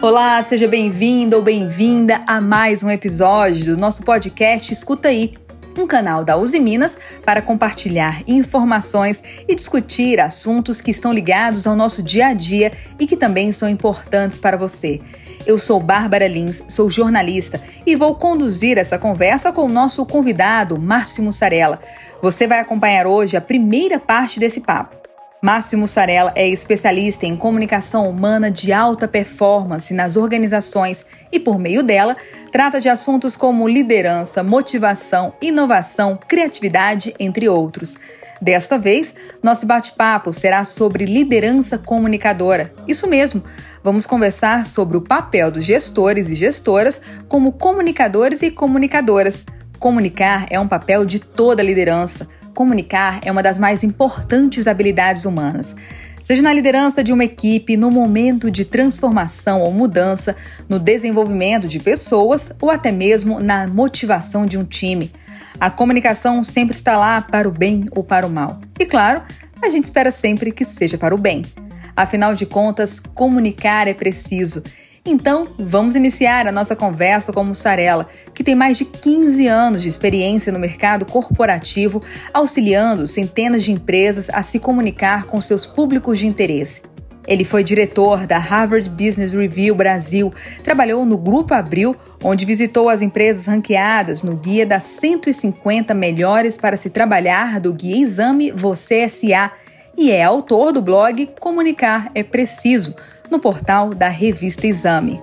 Olá, seja bem-vindo ou bem-vinda a mais um episódio do nosso podcast Escuta Aí, um canal da Uzi Minas para compartilhar informações e discutir assuntos que estão ligados ao nosso dia a dia e que também são importantes para você. Eu sou Bárbara Lins, sou jornalista e vou conduzir essa conversa com o nosso convidado, Márcio Mussarela. Você vai acompanhar hoje a primeira parte desse papo. Márcio Mussarela é especialista em comunicação humana de alta performance nas organizações e, por meio dela, trata de assuntos como liderança, motivação, inovação, criatividade, entre outros. Desta vez, nosso bate-papo será sobre liderança comunicadora. Isso mesmo, vamos conversar sobre o papel dos gestores e gestoras como comunicadores e comunicadoras. Comunicar é um papel de toda liderança comunicar é uma das mais importantes habilidades humanas. Seja na liderança de uma equipe, no momento de transformação ou mudança, no desenvolvimento de pessoas ou até mesmo na motivação de um time. A comunicação sempre está lá para o bem ou para o mal. E claro, a gente espera sempre que seja para o bem. Afinal de contas, comunicar é preciso então, vamos iniciar a nossa conversa com Mussarela, que tem mais de 15 anos de experiência no mercado corporativo, auxiliando centenas de empresas a se comunicar com seus públicos de interesse. Ele foi diretor da Harvard Business Review Brasil, trabalhou no Grupo Abril, onde visitou as empresas ranqueadas no guia das 150 melhores para se trabalhar do Guia Exame Você SA e é autor do blog Comunicar é Preciso no portal da revista Exame.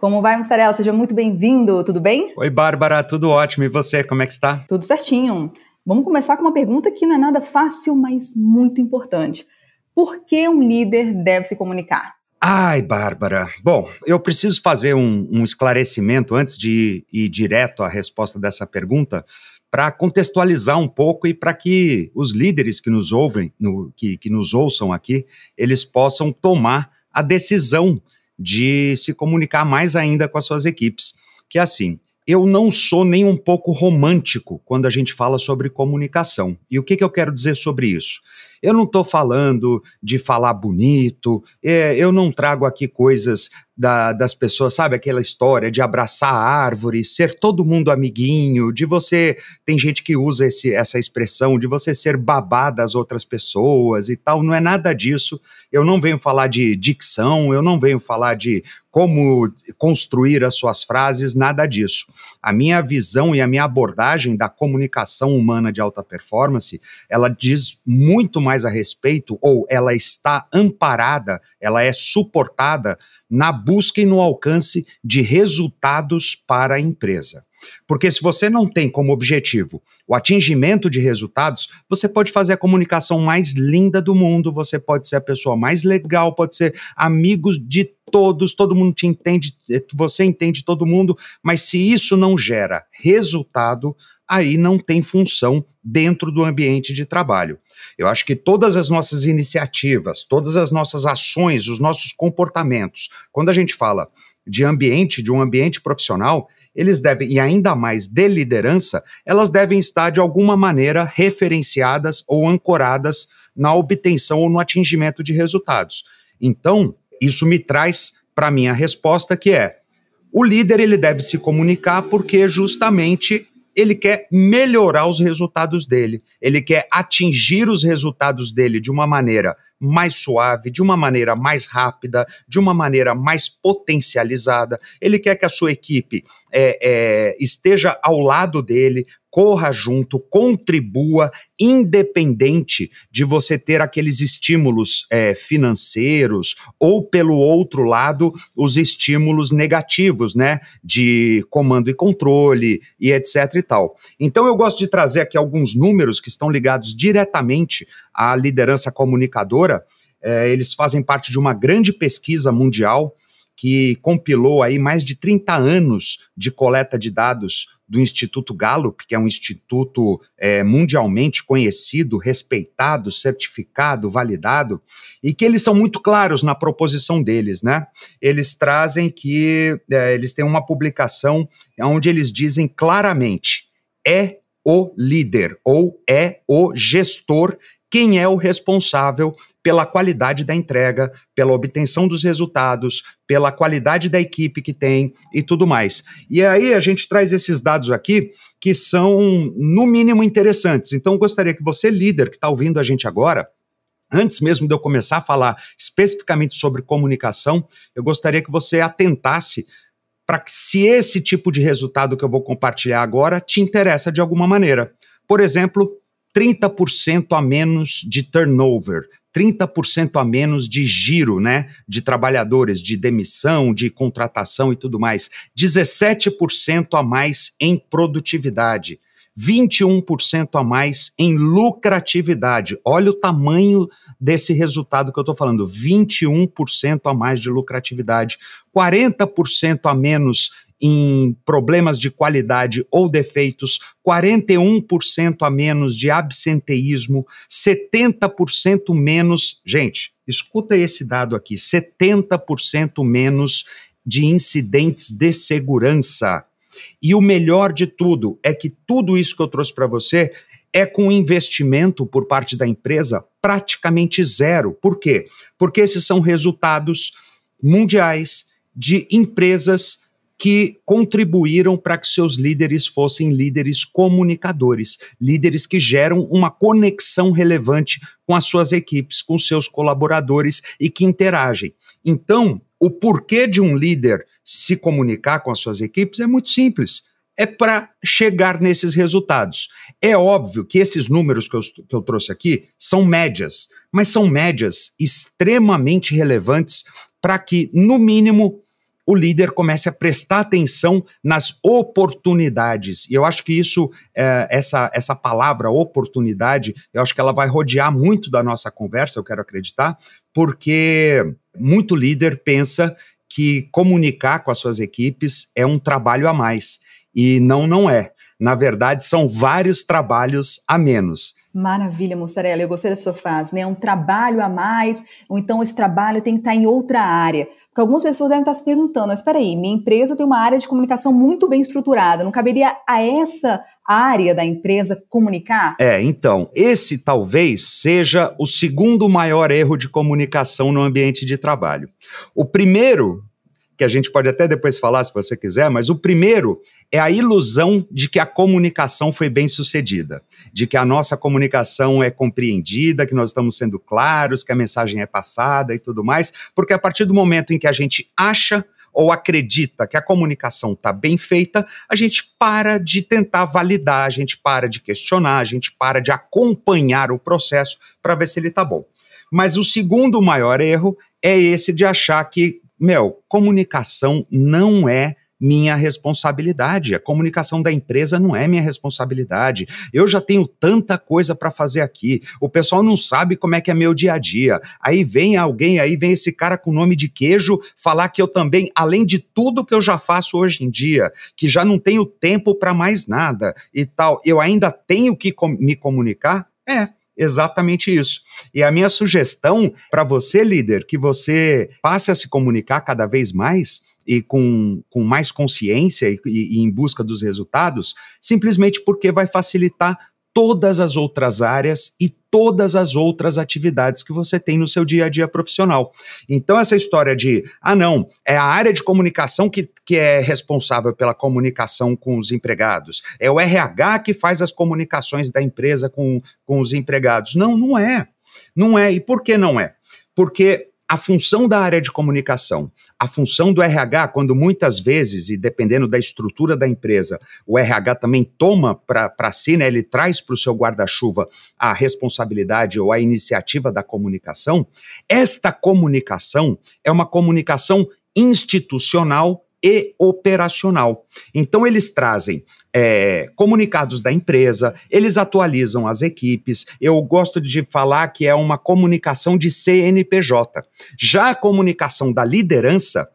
Como vai, Mussarela? Seja muito bem-vindo, tudo bem? Oi, Bárbara, tudo ótimo. E você, como é que está? Tudo certinho. Vamos começar com uma pergunta que não é nada fácil, mas muito importante. Por que um líder deve se comunicar? Ai, Bárbara. Bom, eu preciso fazer um, um esclarecimento antes de ir, ir direto à resposta dessa pergunta, para contextualizar um pouco e para que os líderes que nos ouvem, no, que, que nos ouçam aqui, eles possam tomar a decisão de se comunicar mais ainda com as suas equipes. Que assim, eu não sou nem um pouco romântico quando a gente fala sobre comunicação. E o que, que eu quero dizer sobre isso? Eu não estou falando de falar bonito, é, eu não trago aqui coisas da, das pessoas, sabe? Aquela história de abraçar a árvore, ser todo mundo amiguinho, de você. Tem gente que usa esse, essa expressão, de você ser babá das outras pessoas e tal. Não é nada disso. Eu não venho falar de dicção, eu não venho falar de como construir as suas frases, nada disso. A minha visão e a minha abordagem da comunicação humana de alta performance, ela diz muito mais a respeito, ou ela está amparada, ela é suportada na busca e no alcance de resultados para a empresa. Porque se você não tem como objetivo o atingimento de resultados, você pode fazer a comunicação mais linda do mundo, você pode ser a pessoa mais legal, pode ser amigos de todos, todo mundo te entende, você entende todo mundo, mas se isso não gera resultado, aí não tem função dentro do ambiente de trabalho. Eu acho que todas as nossas iniciativas, todas as nossas ações, os nossos comportamentos, quando a gente fala de ambiente, de um ambiente profissional, eles devem, e ainda mais de liderança, elas devem estar de alguma maneira referenciadas ou ancoradas na obtenção ou no atingimento de resultados. Então, isso me traz para minha resposta que é: o líder ele deve se comunicar porque justamente ele quer melhorar os resultados dele, ele quer atingir os resultados dele de uma maneira mais suave, de uma maneira mais rápida, de uma maneira mais potencializada. Ele quer que a sua equipe é, é, esteja ao lado dele, corra junto, contribua, independente de você ter aqueles estímulos é, financeiros ou, pelo outro lado, os estímulos negativos, né, de comando e controle e etc e tal. Então eu gosto de trazer aqui alguns números que estão ligados diretamente à liderança comunicadora. É, eles fazem parte de uma grande pesquisa mundial que compilou aí mais de 30 anos de coleta de dados do Instituto Gallup, que é um instituto é, mundialmente conhecido, respeitado, certificado, validado, e que eles são muito claros na proposição deles, né? Eles trazem que é, eles têm uma publicação onde eles dizem claramente é o líder ou é o gestor quem é o responsável pela qualidade da entrega, pela obtenção dos resultados, pela qualidade da equipe que tem e tudo mais. E aí a gente traz esses dados aqui que são, no mínimo, interessantes. Então, gostaria que você, líder, que está ouvindo a gente agora, Antes mesmo de eu começar a falar especificamente sobre comunicação, eu gostaria que você atentasse para que se esse tipo de resultado que eu vou compartilhar agora te interessa de alguma maneira. Por exemplo, 30% a menos de turnover, 30% a menos de giro, né, de trabalhadores, de demissão, de contratação e tudo mais, 17% a mais em produtividade, 21% a mais em lucratividade. Olha o tamanho desse resultado que eu estou falando: 21% a mais de lucratividade, 40% a menos em problemas de qualidade ou defeitos, 41% a menos de absenteísmo, 70% menos. Gente, escuta esse dado aqui: 70% menos de incidentes de segurança. E o melhor de tudo é que tudo isso que eu trouxe para você é com investimento por parte da empresa praticamente zero. Por quê? Porque esses são resultados mundiais de empresas que contribuíram para que seus líderes fossem líderes comunicadores, líderes que geram uma conexão relevante com as suas equipes, com seus colaboradores e que interagem. Então, o porquê de um líder se comunicar com as suas equipes é muito simples. É para chegar nesses resultados. É óbvio que esses números que eu, que eu trouxe aqui são médias, mas são médias extremamente relevantes para que, no mínimo, o líder comece a prestar atenção nas oportunidades. E eu acho que isso, é, essa, essa palavra oportunidade, eu acho que ela vai rodear muito da nossa conversa, eu quero acreditar, porque muito líder pensa que comunicar com as suas equipes é um trabalho a mais. E não, não é. Na verdade, são vários trabalhos a menos. Maravilha, Mussarela. Eu gostei da sua frase, né? Um trabalho a mais, ou então esse trabalho tem que estar em outra área. Porque algumas pessoas devem estar se perguntando, mas espera aí, minha empresa tem uma área de comunicação muito bem estruturada, não caberia a essa área da empresa comunicar? É, então, esse talvez seja o segundo maior erro de comunicação no ambiente de trabalho. O primeiro, que a gente pode até depois falar se você quiser, mas o primeiro é a ilusão de que a comunicação foi bem sucedida, de que a nossa comunicação é compreendida, que nós estamos sendo claros, que a mensagem é passada e tudo mais, porque a partir do momento em que a gente acha ou acredita que a comunicação está bem feita, a gente para de tentar validar, a gente para de questionar, a gente para de acompanhar o processo para ver se ele está bom. Mas o segundo maior erro é esse de achar que, meu, comunicação não é minha responsabilidade. A comunicação da empresa não é minha responsabilidade. Eu já tenho tanta coisa para fazer aqui. O pessoal não sabe como é que é meu dia a dia. Aí vem alguém, aí vem esse cara com nome de queijo falar que eu também, além de tudo que eu já faço hoje em dia, que já não tenho tempo para mais nada e tal, eu ainda tenho que com me comunicar? É, exatamente isso. E a minha sugestão para você, líder, que você passe a se comunicar cada vez mais e com, com mais consciência e, e, em busca dos resultados, simplesmente porque vai facilitar todas as outras áreas e todas as outras atividades que você tem no seu dia a dia profissional. Então, essa história de, ah, não, é a área de comunicação que, que é responsável pela comunicação com os empregados, é o RH que faz as comunicações da empresa com, com os empregados. Não, não é. Não é. E por que não é? Porque a função da área de comunicação, a função do RH, quando muitas vezes, e dependendo da estrutura da empresa, o RH também toma para si, né, ele traz para o seu guarda-chuva a responsabilidade ou a iniciativa da comunicação, esta comunicação é uma comunicação institucional e operacional. Então, eles trazem é, comunicados da empresa, eles atualizam as equipes. Eu gosto de falar que é uma comunicação de CNPJ. Já a comunicação da liderança,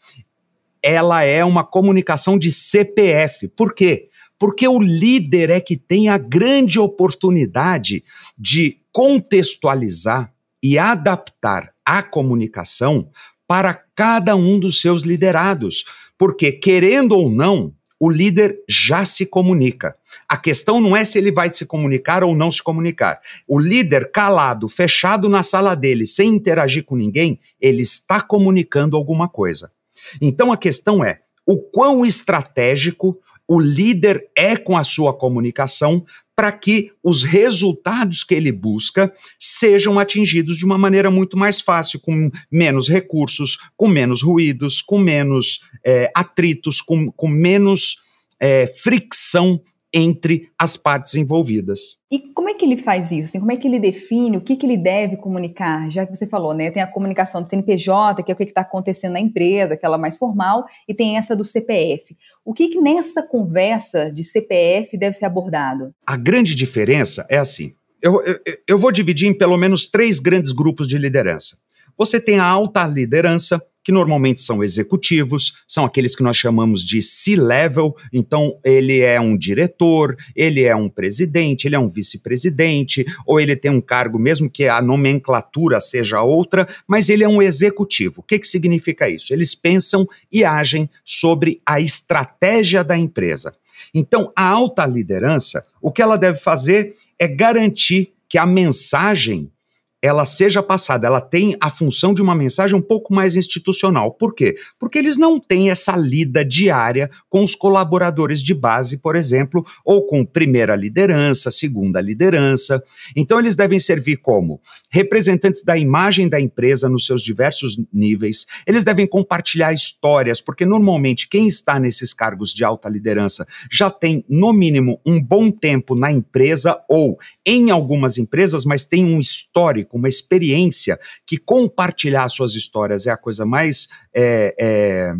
ela é uma comunicação de CPF. Por quê? Porque o líder é que tem a grande oportunidade de contextualizar e adaptar a comunicação para cada um dos seus liderados. Porque, querendo ou não, o líder já se comunica. A questão não é se ele vai se comunicar ou não se comunicar. O líder calado, fechado na sala dele, sem interagir com ninguém, ele está comunicando alguma coisa. Então a questão é o quão estratégico o líder é com a sua comunicação para que os resultados que ele busca sejam atingidos de uma maneira muito mais fácil, com menos recursos, com menos ruídos, com menos é, atritos, com, com menos é, fricção entre as partes envolvidas. E como é que ele faz isso? Assim, como é que ele define o que, que ele deve comunicar? Já que você falou, né? Tem a comunicação do CNPJ, que é o que está acontecendo na empresa, aquela mais formal, e tem essa do CPF. O que, que nessa conversa de CPF deve ser abordado? A grande diferença é assim: eu, eu, eu vou dividir em pelo menos três grandes grupos de liderança. Você tem a alta liderança, que normalmente são executivos, são aqueles que nós chamamos de C-level, então ele é um diretor, ele é um presidente, ele é um vice-presidente, ou ele tem um cargo, mesmo que a nomenclatura seja outra, mas ele é um executivo. O que, que significa isso? Eles pensam e agem sobre a estratégia da empresa. Então, a alta liderança, o que ela deve fazer é garantir que a mensagem ela seja passada, ela tem a função de uma mensagem um pouco mais institucional. Por quê? Porque eles não têm essa lida diária com os colaboradores de base, por exemplo, ou com primeira liderança, segunda liderança. Então eles devem servir como representantes da imagem da empresa nos seus diversos níveis. Eles devem compartilhar histórias, porque normalmente quem está nesses cargos de alta liderança já tem no mínimo um bom tempo na empresa ou em algumas empresas, mas tem um histórico com uma experiência, que compartilhar suas histórias é a coisa mais é, é,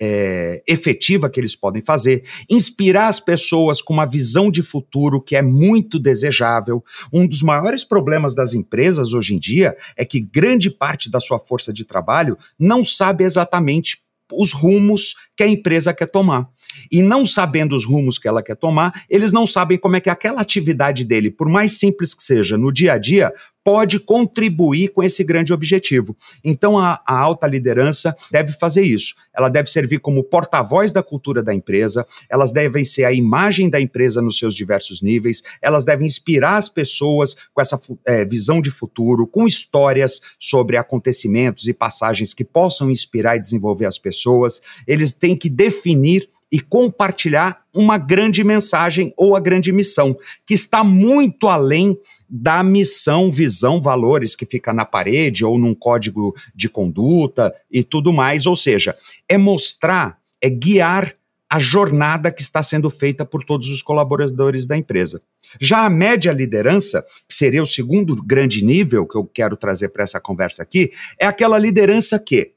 é, efetiva que eles podem fazer, inspirar as pessoas com uma visão de futuro que é muito desejável. Um dos maiores problemas das empresas hoje em dia é que grande parte da sua força de trabalho não sabe exatamente os rumos que a empresa quer tomar. E não sabendo os rumos que ela quer tomar, eles não sabem como é que aquela atividade dele, por mais simples que seja no dia a dia, pode contribuir com esse grande objetivo. Então, a, a alta liderança deve fazer isso. Ela deve servir como porta-voz da cultura da empresa, elas devem ser a imagem da empresa nos seus diversos níveis, elas devem inspirar as pessoas com essa é, visão de futuro, com histórias sobre acontecimentos e passagens que possam inspirar e desenvolver as pessoas. Eles têm que definir e compartilhar uma grande mensagem ou a grande missão, que está muito além da missão, visão, valores que fica na parede ou num código de conduta e tudo mais. Ou seja, é mostrar, é guiar a jornada que está sendo feita por todos os colaboradores da empresa. Já a média liderança, que seria o segundo grande nível que eu quero trazer para essa conversa aqui, é aquela liderança que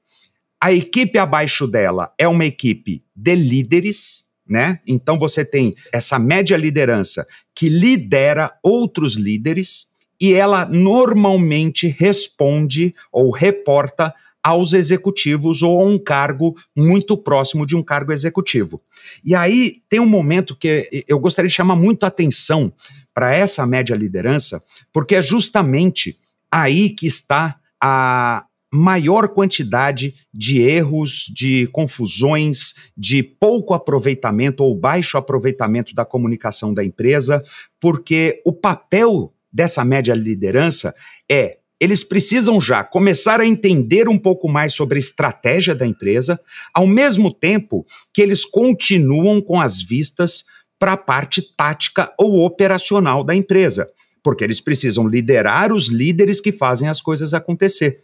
a equipe abaixo dela é uma equipe de líderes, né? Então você tem essa média liderança que lidera outros líderes e ela normalmente responde ou reporta aos executivos ou a um cargo muito próximo de um cargo executivo. E aí tem um momento que eu gostaria de chamar muito atenção para essa média liderança, porque é justamente aí que está a, maior quantidade de erros, de confusões, de pouco aproveitamento ou baixo aproveitamento da comunicação da empresa, porque o papel dessa média liderança é eles precisam já começar a entender um pouco mais sobre a estratégia da empresa, ao mesmo tempo que eles continuam com as vistas para a parte tática ou operacional da empresa, porque eles precisam liderar os líderes que fazem as coisas acontecer.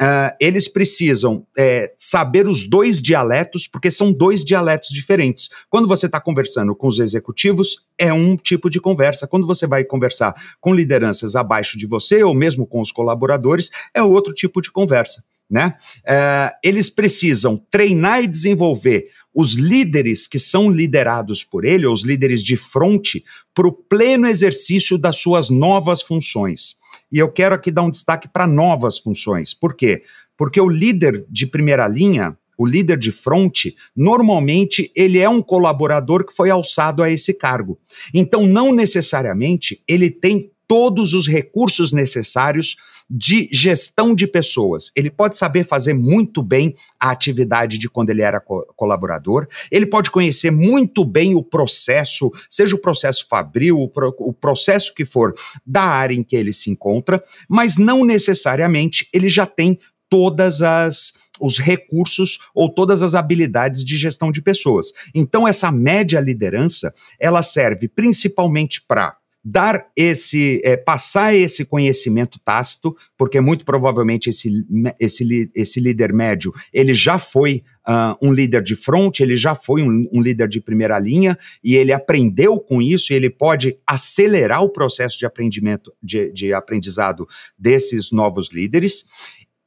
Uh, eles precisam é, saber os dois dialetos, porque são dois dialetos diferentes. Quando você está conversando com os executivos, é um tipo de conversa. Quando você vai conversar com lideranças abaixo de você, ou mesmo com os colaboradores, é outro tipo de conversa. Né? Uh, eles precisam treinar e desenvolver os líderes que são liderados por ele, ou os líderes de fronte, para o pleno exercício das suas novas funções. E eu quero aqui dar um destaque para novas funções. Por quê? Porque o líder de primeira linha, o líder de fronte, normalmente ele é um colaborador que foi alçado a esse cargo. Então, não necessariamente ele tem todos os recursos necessários de gestão de pessoas. Ele pode saber fazer muito bem a atividade de quando ele era co colaborador, ele pode conhecer muito bem o processo, seja o processo fabril, o, pro o processo que for da área em que ele se encontra, mas não necessariamente ele já tem todas as os recursos ou todas as habilidades de gestão de pessoas. Então essa média liderança, ela serve principalmente para dar esse, é, passar esse conhecimento tácito, porque muito provavelmente esse, esse, esse líder médio, ele já foi uh, um líder de front, ele já foi um, um, líder de primeira linha, e ele aprendeu com isso, e ele pode acelerar o processo de aprendimento, de, de aprendizado desses novos líderes.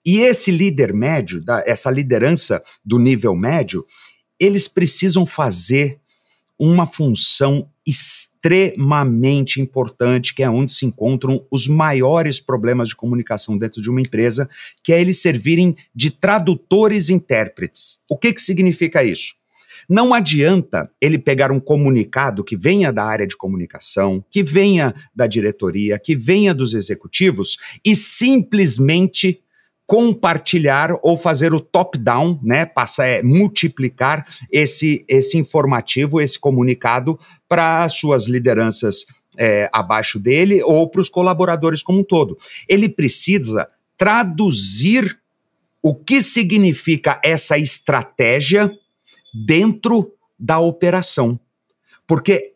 E esse líder médio, da, essa liderança do nível médio, eles precisam fazer uma função extremamente importante, que é onde se encontram os maiores problemas de comunicação dentro de uma empresa, que é eles servirem de tradutores e intérpretes. O que, que significa isso? Não adianta ele pegar um comunicado que venha da área de comunicação, que venha da diretoria, que venha dos executivos e simplesmente compartilhar ou fazer o top-down, né? Passar, é, multiplicar esse, esse informativo, esse comunicado para suas lideranças é, abaixo dele ou para os colaboradores como um todo. Ele precisa traduzir o que significa essa estratégia dentro da operação. Porque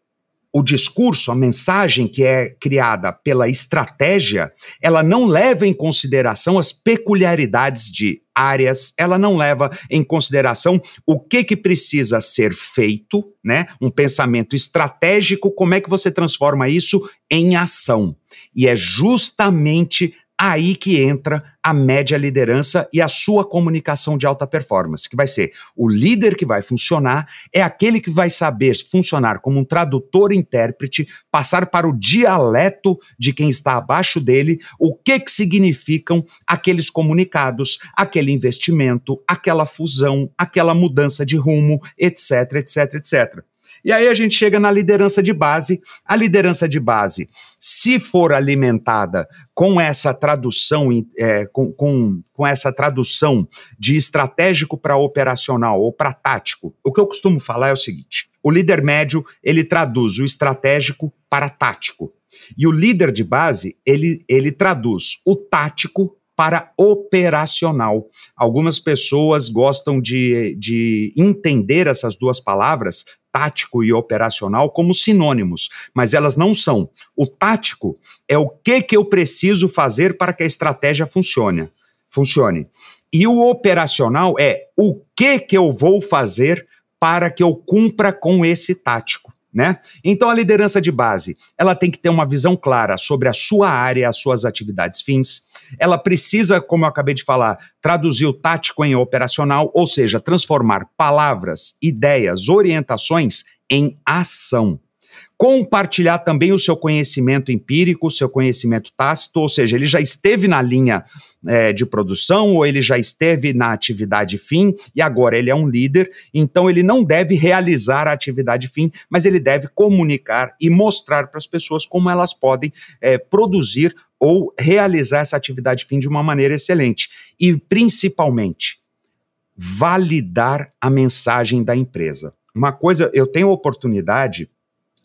o discurso, a mensagem que é criada pela estratégia, ela não leva em consideração as peculiaridades de áreas, ela não leva em consideração o que que precisa ser feito, né? Um pensamento estratégico, como é que você transforma isso em ação? E é justamente aí que entra a média liderança e a sua comunicação de alta performance, que vai ser o líder que vai funcionar, é aquele que vai saber funcionar como um tradutor intérprete, passar para o dialeto de quem está abaixo dele, o que que significam aqueles comunicados, aquele investimento, aquela fusão, aquela mudança de rumo, etc, etc, etc. E aí a gente chega na liderança de base. A liderança de base, se for alimentada com essa tradução, é, com, com, com essa tradução de estratégico para operacional ou para tático, o que eu costumo falar é o seguinte: o líder médio ele traduz o estratégico para tático. E o líder de base, ele, ele traduz o tático para operacional. Algumas pessoas gostam de, de entender essas duas palavras tático e operacional como sinônimos, mas elas não são. O tático é o que que eu preciso fazer para que a estratégia funcione. Funcione. E o operacional é o que que eu vou fazer para que eu cumpra com esse tático né? Então a liderança de base, ela tem que ter uma visão clara sobre a sua área, as suas atividades fins. Ela precisa, como eu acabei de falar, traduzir o tático em operacional, ou seja, transformar palavras, ideias, orientações em ação compartilhar também o seu conhecimento empírico, o seu conhecimento tácito, ou seja, ele já esteve na linha é, de produção ou ele já esteve na atividade fim e agora ele é um líder, então ele não deve realizar a atividade fim, mas ele deve comunicar e mostrar para as pessoas como elas podem é, produzir ou realizar essa atividade fim de uma maneira excelente. E principalmente, validar a mensagem da empresa. Uma coisa, eu tenho oportunidade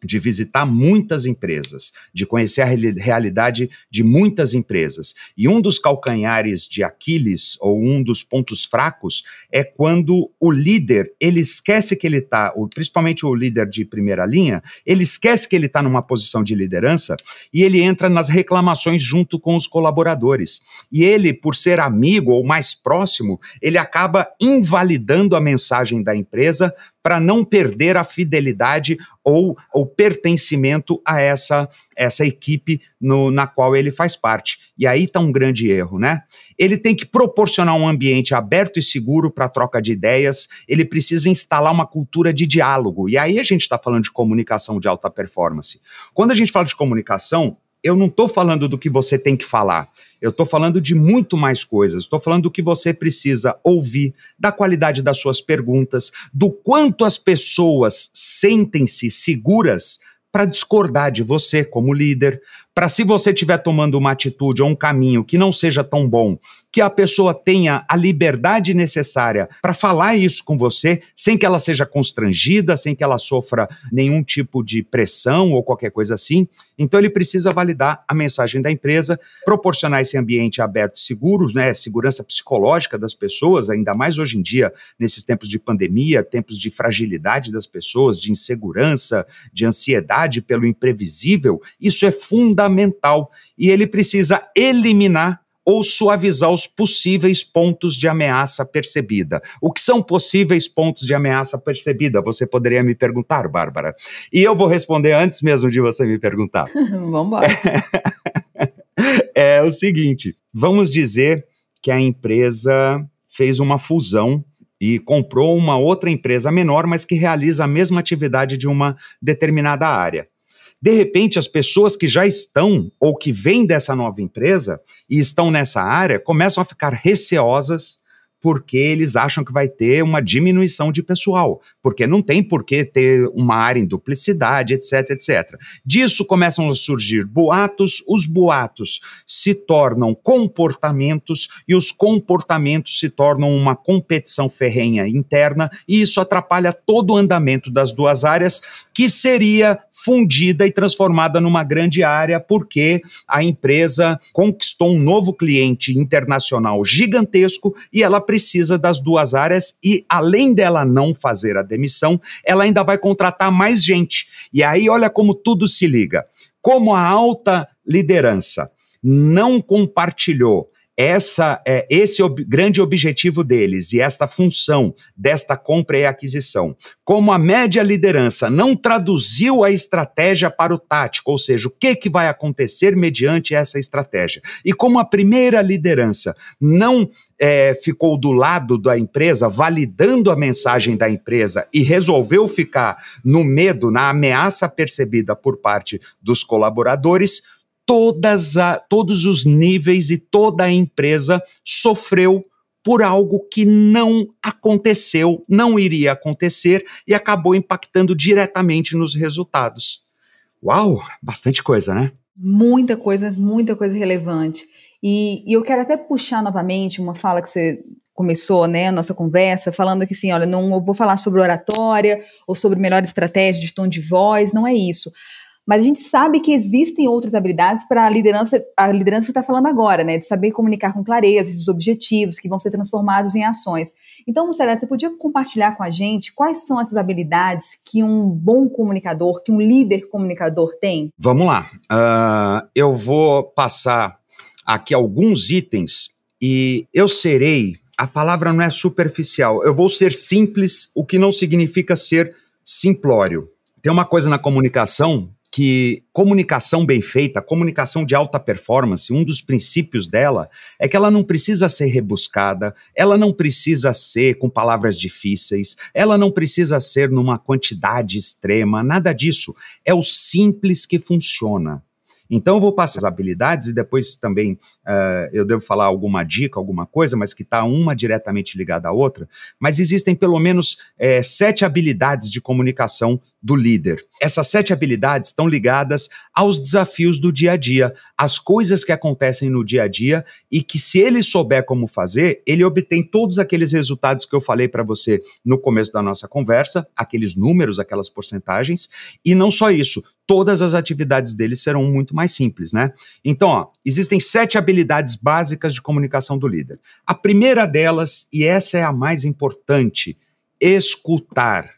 de visitar muitas empresas, de conhecer a realidade de muitas empresas. E um dos calcanhares de Aquiles, ou um dos pontos fracos, é quando o líder, ele esquece que ele está, principalmente o líder de primeira linha, ele esquece que ele está numa posição de liderança e ele entra nas reclamações junto com os colaboradores. E ele, por ser amigo ou mais próximo, ele acaba invalidando a mensagem da empresa para não perder a fidelidade ou o pertencimento a essa, essa equipe no, na qual ele faz parte. E aí está um grande erro, né? Ele tem que proporcionar um ambiente aberto e seguro para troca de ideias, ele precisa instalar uma cultura de diálogo. E aí a gente está falando de comunicação de alta performance. Quando a gente fala de comunicação, eu não estou falando do que você tem que falar. Eu estou falando de muito mais coisas. Estou falando do que você precisa ouvir, da qualidade das suas perguntas, do quanto as pessoas sentem-se seguras para discordar de você como líder, para se você estiver tomando uma atitude ou um caminho que não seja tão bom, que a pessoa tenha a liberdade necessária para falar isso com você, sem que ela seja constrangida, sem que ela sofra nenhum tipo de pressão ou qualquer coisa assim. Então ele precisa validar a mensagem da empresa, proporcionar esse ambiente aberto e seguro, né, segurança psicológica das pessoas, ainda mais hoje em dia, nesses tempos de pandemia, tempos de fragilidade das pessoas, de insegurança, de ansiedade pelo imprevisível, isso é fundamental e ele precisa eliminar ou suavizar os possíveis pontos de ameaça percebida. O que são possíveis pontos de ameaça percebida? Você poderia me perguntar, Bárbara. E eu vou responder antes mesmo de você me perguntar. Vamos embora. é o seguinte: vamos dizer que a empresa fez uma fusão e comprou uma outra empresa menor, mas que realiza a mesma atividade de uma determinada área. De repente, as pessoas que já estão ou que vêm dessa nova empresa e estão nessa área começam a ficar receosas porque eles acham que vai ter uma diminuição de pessoal, porque não tem por que ter uma área em duplicidade, etc, etc. Disso começam a surgir boatos, os boatos se tornam comportamentos e os comportamentos se tornam uma competição ferrenha interna e isso atrapalha todo o andamento das duas áreas, que seria fundida e transformada numa grande área, porque a empresa conquistou um novo cliente internacional gigantesco e ela precisa das duas áreas e, além dela não fazer a demissão, ela ainda vai contratar mais gente. E aí, olha como tudo se liga. Como a alta liderança não compartilhou essa é esse ob grande objetivo deles e esta função desta compra e aquisição. Como a média liderança não traduziu a estratégia para o tático, ou seja, o que, que vai acontecer mediante essa estratégia. E como a primeira liderança não é, ficou do lado da empresa, validando a mensagem da empresa e resolveu ficar no medo, na ameaça percebida por parte dos colaboradores, todas a, todos os níveis e toda a empresa sofreu por algo que não aconteceu, não iria acontecer e acabou impactando diretamente nos resultados. Uau, bastante coisa, né? Muita coisa, muita coisa relevante. E, e eu quero até puxar novamente uma fala que você começou, né, a nossa conversa, falando que assim, olha, não vou falar sobre oratória ou sobre melhor estratégia de tom de voz, não é isso. Mas a gente sabe que existem outras habilidades para a liderança, a liderança que está falando agora, né? De saber comunicar com clareza esses objetivos que vão ser transformados em ações. Então, Celeste, você podia compartilhar com a gente quais são essas habilidades que um bom comunicador, que um líder comunicador tem? Vamos lá. Uh, eu vou passar aqui alguns itens e eu serei. A palavra não é superficial. Eu vou ser simples, o que não significa ser simplório. Tem uma coisa na comunicação que comunicação bem feita, comunicação de alta performance, um dos princípios dela é que ela não precisa ser rebuscada, ela não precisa ser com palavras difíceis, ela não precisa ser numa quantidade extrema, nada disso. É o simples que funciona. Então vou passar as habilidades e depois também uh, eu devo falar alguma dica, alguma coisa, mas que está uma diretamente ligada à outra. Mas existem pelo menos é, sete habilidades de comunicação do líder. Essas sete habilidades estão ligadas aos desafios do dia a dia, às coisas que acontecem no dia a dia e que, se ele souber como fazer, ele obtém todos aqueles resultados que eu falei para você no começo da nossa conversa, aqueles números, aquelas porcentagens, e não só isso, todas as atividades dele serão muito mais simples, né? Então, ó, existem sete habilidades básicas de comunicação do líder. A primeira delas, e essa é a mais importante, escutar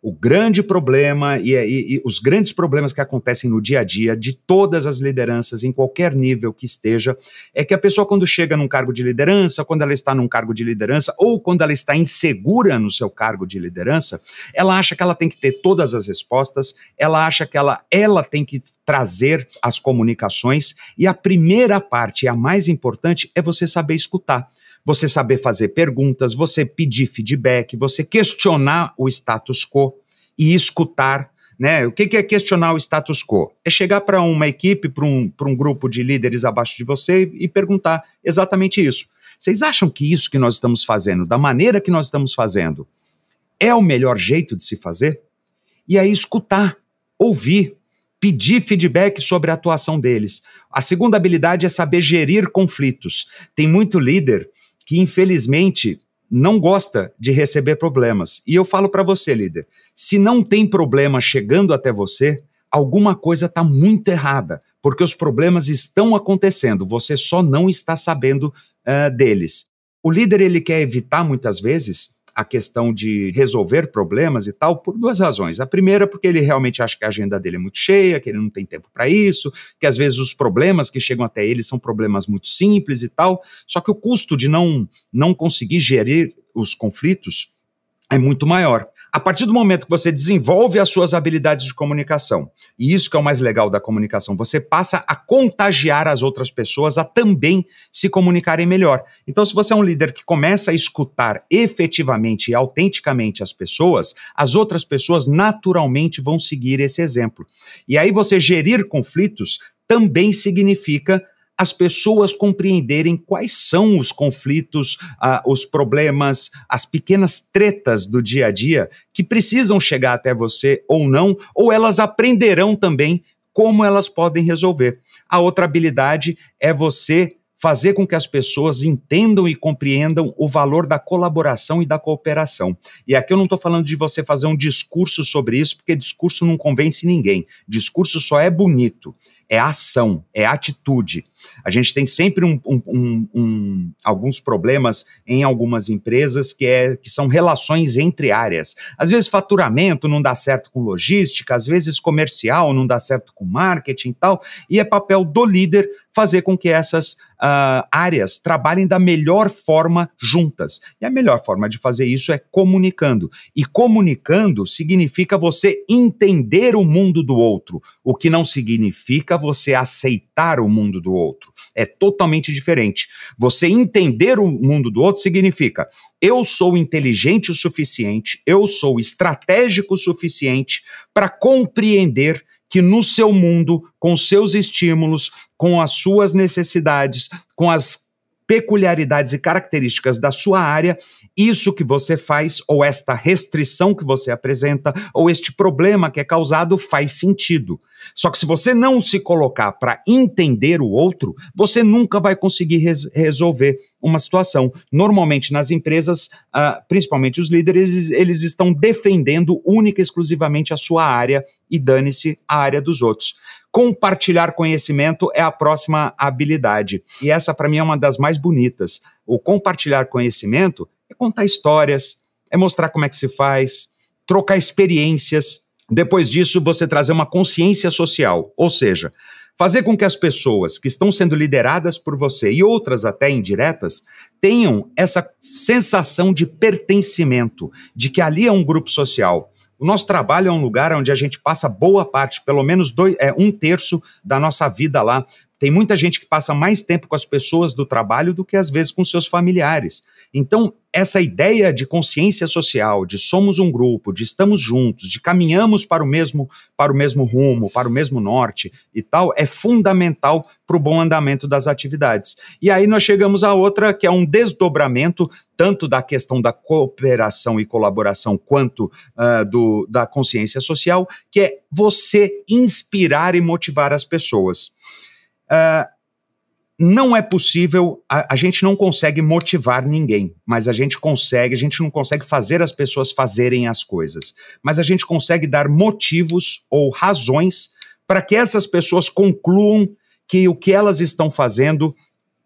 o grande problema e, e, e, os grandes problemas que acontecem no dia a dia de todas as lideranças, em qualquer nível que esteja, é que a pessoa, quando chega num cargo de liderança, quando ela está num cargo de liderança, ou quando ela está insegura no seu cargo de liderança, ela acha que ela tem que ter todas as respostas, ela acha que ela, ela tem que trazer as comunicações, e a primeira parte, a mais importante, é você saber escutar você saber fazer perguntas, você pedir feedback, você questionar o status quo e escutar. Né? O que é questionar o status quo? É chegar para uma equipe, para um, um grupo de líderes abaixo de você e perguntar exatamente isso. Vocês acham que isso que nós estamos fazendo, da maneira que nós estamos fazendo, é o melhor jeito de se fazer? E aí escutar, ouvir, pedir feedback sobre a atuação deles. A segunda habilidade é saber gerir conflitos. Tem muito líder que, infelizmente, não gosta de receber problemas. E eu falo para você, líder, se não tem problema chegando até você, alguma coisa está muito errada, porque os problemas estão acontecendo, você só não está sabendo uh, deles. O líder ele quer evitar muitas vezes a questão de resolver problemas e tal por duas razões. A primeira, porque ele realmente acha que a agenda dele é muito cheia, que ele não tem tempo para isso, que às vezes os problemas que chegam até ele são problemas muito simples e tal. Só que o custo de não, não conseguir gerir os conflitos é muito maior. A partir do momento que você desenvolve as suas habilidades de comunicação, e isso que é o mais legal da comunicação, você passa a contagiar as outras pessoas a também se comunicarem melhor. Então, se você é um líder que começa a escutar efetivamente e autenticamente as pessoas, as outras pessoas naturalmente vão seguir esse exemplo. E aí você gerir conflitos também significa as pessoas compreenderem quais são os conflitos, uh, os problemas, as pequenas tretas do dia a dia que precisam chegar até você ou não, ou elas aprenderão também como elas podem resolver. A outra habilidade é você fazer com que as pessoas entendam e compreendam o valor da colaboração e da cooperação. E aqui eu não estou falando de você fazer um discurso sobre isso, porque discurso não convence ninguém. Discurso só é bonito é ação, é atitude. A gente tem sempre um, um, um, alguns problemas em algumas empresas que, é, que são relações entre áreas. Às vezes, faturamento não dá certo com logística, às vezes, comercial não dá certo com marketing e tal, e é papel do líder fazer com que essas uh, áreas trabalhem da melhor forma juntas. E a melhor forma de fazer isso é comunicando. E comunicando significa você entender o mundo do outro, o que não significa você aceitar o mundo do outro. É totalmente diferente. Você entender o mundo do outro significa eu sou inteligente o suficiente, eu sou estratégico o suficiente para compreender que no seu mundo, com seus estímulos, com as suas necessidades, com as peculiaridades e características da sua área, isso que você faz, ou esta restrição que você apresenta, ou este problema que é causado, faz sentido. Só que se você não se colocar para entender o outro, você nunca vai conseguir res resolver uma situação. Normalmente nas empresas, uh, principalmente os líderes, eles, eles estão defendendo única e exclusivamente a sua área e dane-se a área dos outros. Compartilhar conhecimento é a próxima habilidade. E essa, para mim, é uma das mais bonitas. O compartilhar conhecimento é contar histórias, é mostrar como é que se faz, trocar experiências. Depois disso, você trazer uma consciência social, ou seja, fazer com que as pessoas que estão sendo lideradas por você e outras até indiretas tenham essa sensação de pertencimento, de que ali é um grupo social. O nosso trabalho é um lugar onde a gente passa boa parte, pelo menos dois, é, um terço da nossa vida lá. Tem muita gente que passa mais tempo com as pessoas do trabalho do que às vezes com seus familiares. Então, essa ideia de consciência social, de somos um grupo, de estamos juntos, de caminhamos para o mesmo para o mesmo rumo, para o mesmo norte e tal, é fundamental para o bom andamento das atividades. E aí nós chegamos a outra que é um desdobramento tanto da questão da cooperação e colaboração quanto uh, do, da consciência social, que é você inspirar e motivar as pessoas. Uh, não é possível, a, a, gente não consegue motivar ninguém, mas a gente consegue, a gente não consegue fazer as pessoas fazerem as coisas, mas a gente consegue dar motivos ou razões para que essas pessoas concluam que o que elas estão fazendo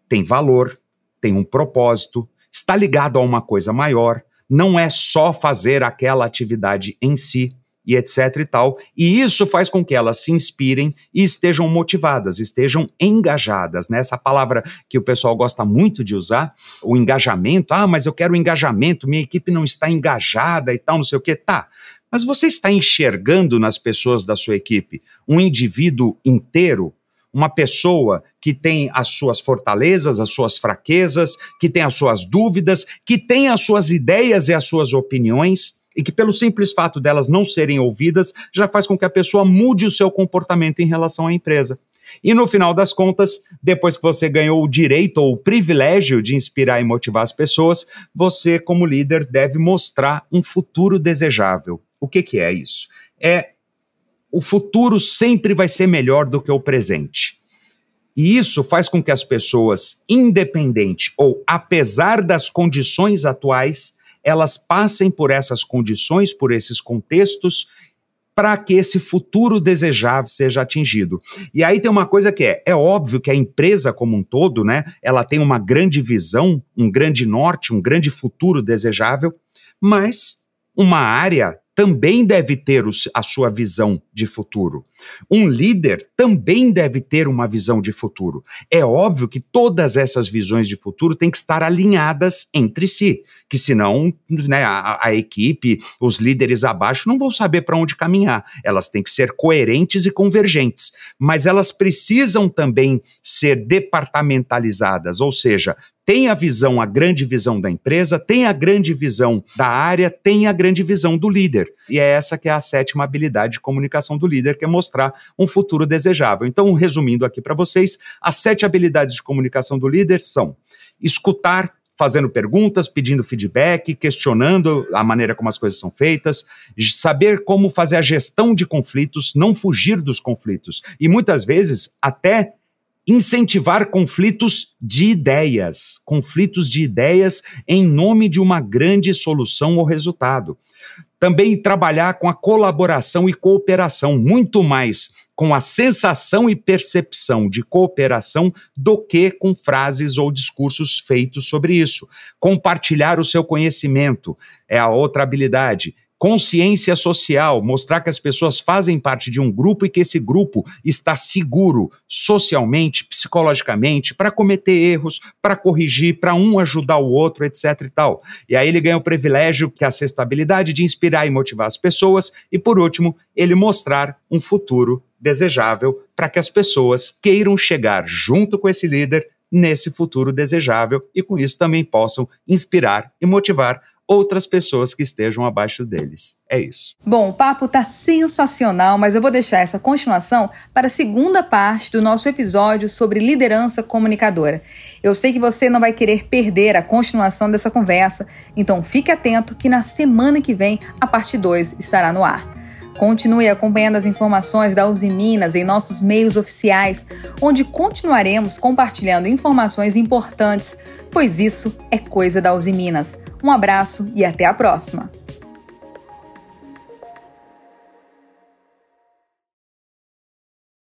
tem valor, tem um propósito, está ligado a uma coisa maior, não é só fazer aquela atividade em si, e etc e tal. E isso faz com que elas se inspirem e estejam motivadas, estejam engajadas. Né? Essa palavra que o pessoal gosta muito de usar, o engajamento. Ah, mas eu quero engajamento, minha equipe não está engajada e tal, não sei o quê. Tá. Mas você está enxergando nas pessoas da sua equipe um indivíduo inteiro, uma pessoa que tem as suas fortalezas, as suas fraquezas, que tem as suas dúvidas, que tem as suas ideias e as suas opiniões e que, pelo simples fato delas não serem ouvidas, já faz com que a pessoa mude o seu comportamento em relação à empresa. E no final das contas, depois que você ganhou o direito ou o privilégio de inspirar e motivar as pessoas, você, como líder, deve mostrar um futuro desejável. O que, que é isso? É o futuro sempre vai ser melhor do que o presente. E isso faz com que as pessoas, independente ou apesar das condições atuais, elas passem por essas condições, por esses contextos, para que esse futuro desejável seja atingido. E aí tem uma coisa que é, é óbvio que a empresa como um todo, né, ela tem uma grande visão, um grande norte, um grande futuro desejável, mas uma área também deve ter a sua visão de futuro. Um líder também deve ter uma visão de futuro. É óbvio que todas essas visões de futuro têm que estar alinhadas entre si, que senão né, a, a equipe, os líderes abaixo não vão saber para onde caminhar. Elas têm que ser coerentes e convergentes, mas elas precisam também ser departamentalizadas, ou seja, tem a visão, a grande visão da empresa, tem a grande visão da área, tem a grande visão do líder. E é essa que é a sétima habilidade de comunicação do líder, que é mostrar um futuro desejável. Então, resumindo aqui para vocês, as sete habilidades de comunicação do líder são escutar, fazendo perguntas, pedindo feedback, questionando a maneira como as coisas são feitas, saber como fazer a gestão de conflitos, não fugir dos conflitos e muitas vezes até incentivar conflitos de ideias, conflitos de ideias em nome de uma grande solução ou resultado. Também trabalhar com a colaboração e cooperação, muito mais com a sensação e percepção de cooperação do que com frases ou discursos feitos sobre isso. Compartilhar o seu conhecimento é a outra habilidade consciência social, mostrar que as pessoas fazem parte de um grupo e que esse grupo está seguro socialmente, psicologicamente, para cometer erros, para corrigir, para um ajudar o outro, etc e tal. E aí ele ganha o privilégio, que é a sexta habilidade, de inspirar e motivar as pessoas, e por último, ele mostrar um futuro desejável para que as pessoas queiram chegar junto com esse líder nesse futuro desejável e com isso também possam inspirar e motivar outras pessoas que estejam abaixo deles. É isso. Bom, o papo tá sensacional, mas eu vou deixar essa continuação para a segunda parte do nosso episódio sobre liderança comunicadora. Eu sei que você não vai querer perder a continuação dessa conversa, então fique atento que na semana que vem a parte 2 estará no ar. Continue acompanhando as informações da Uzi Minas em nossos meios oficiais, onde continuaremos compartilhando informações importantes, pois isso é coisa da Uzi Minas. Um abraço e até a próxima!